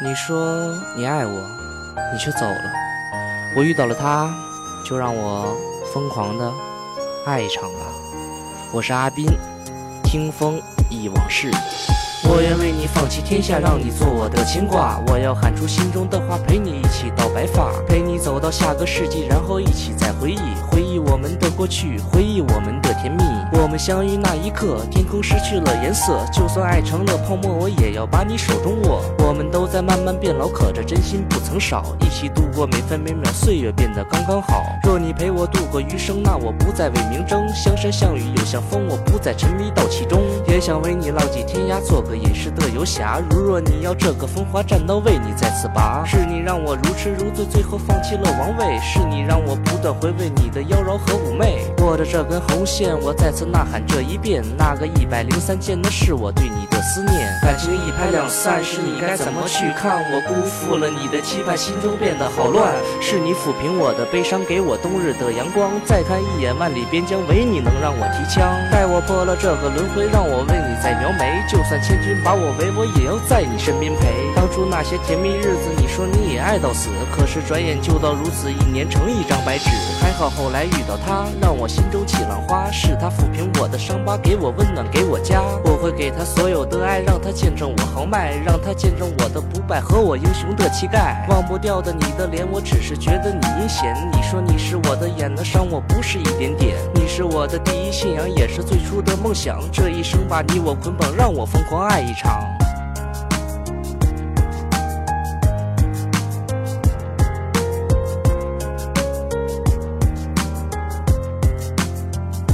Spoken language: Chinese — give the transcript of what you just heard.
你说你爱我，你却走了。我遇到了他，就让我疯狂的爱一场吧。我是阿斌，听风忆往事。我愿为你放弃天下，让你做我的牵挂。我要喊出心中的话，陪你一起到白发，陪你走到下个世纪，然后一起再回忆，回忆我们的过去，回忆我们的甜蜜。我们相遇那一刻，天空失去了颜色，就算爱成了泡沫，我也要把你手中握。我们都在慢慢变老，可这真心不曾少，一起度过每分每秒，岁月变得刚刚好。若你陪我度过余生，那我不再为名争，相山相雨又相逢，我不再沉迷到其中，也想为你浪迹天涯，做个隐士的游侠。如若你要这个风华战刀，为你再次拔。是你让我如痴如醉，最后放弃了王位。是你让我不断回味你的妖娆和妩媚。握着这根红线，我再次呐喊这一遍。那个一百零三件的是我对你的思念。感情一拍两散，是你该怎么去看？我辜负了你的期盼，心中变得好乱。是你抚平我的悲伤，给我冬日的阳光。再看一眼万里边疆，唯你能让我提枪。待我破了这个轮回，让我为你再描眉。就算千军把我围，我也要在你身边陪。那些甜蜜日子，你说你也爱到死，可是转眼就到如此，一年成一张白纸。还好后来遇到他，让我心中起浪花。是他抚平我的伤疤，给我温暖，给我家。我会给他所有的爱，让他见证我豪迈，让他见证我的不败和我英雄的气概。忘不掉的你的脸，我只是觉得你阴险。你说你是我的眼，能伤我不是一点点。你是我的第一信仰，也是最初的梦想。这一生把你我捆绑，让我疯狂爱一场。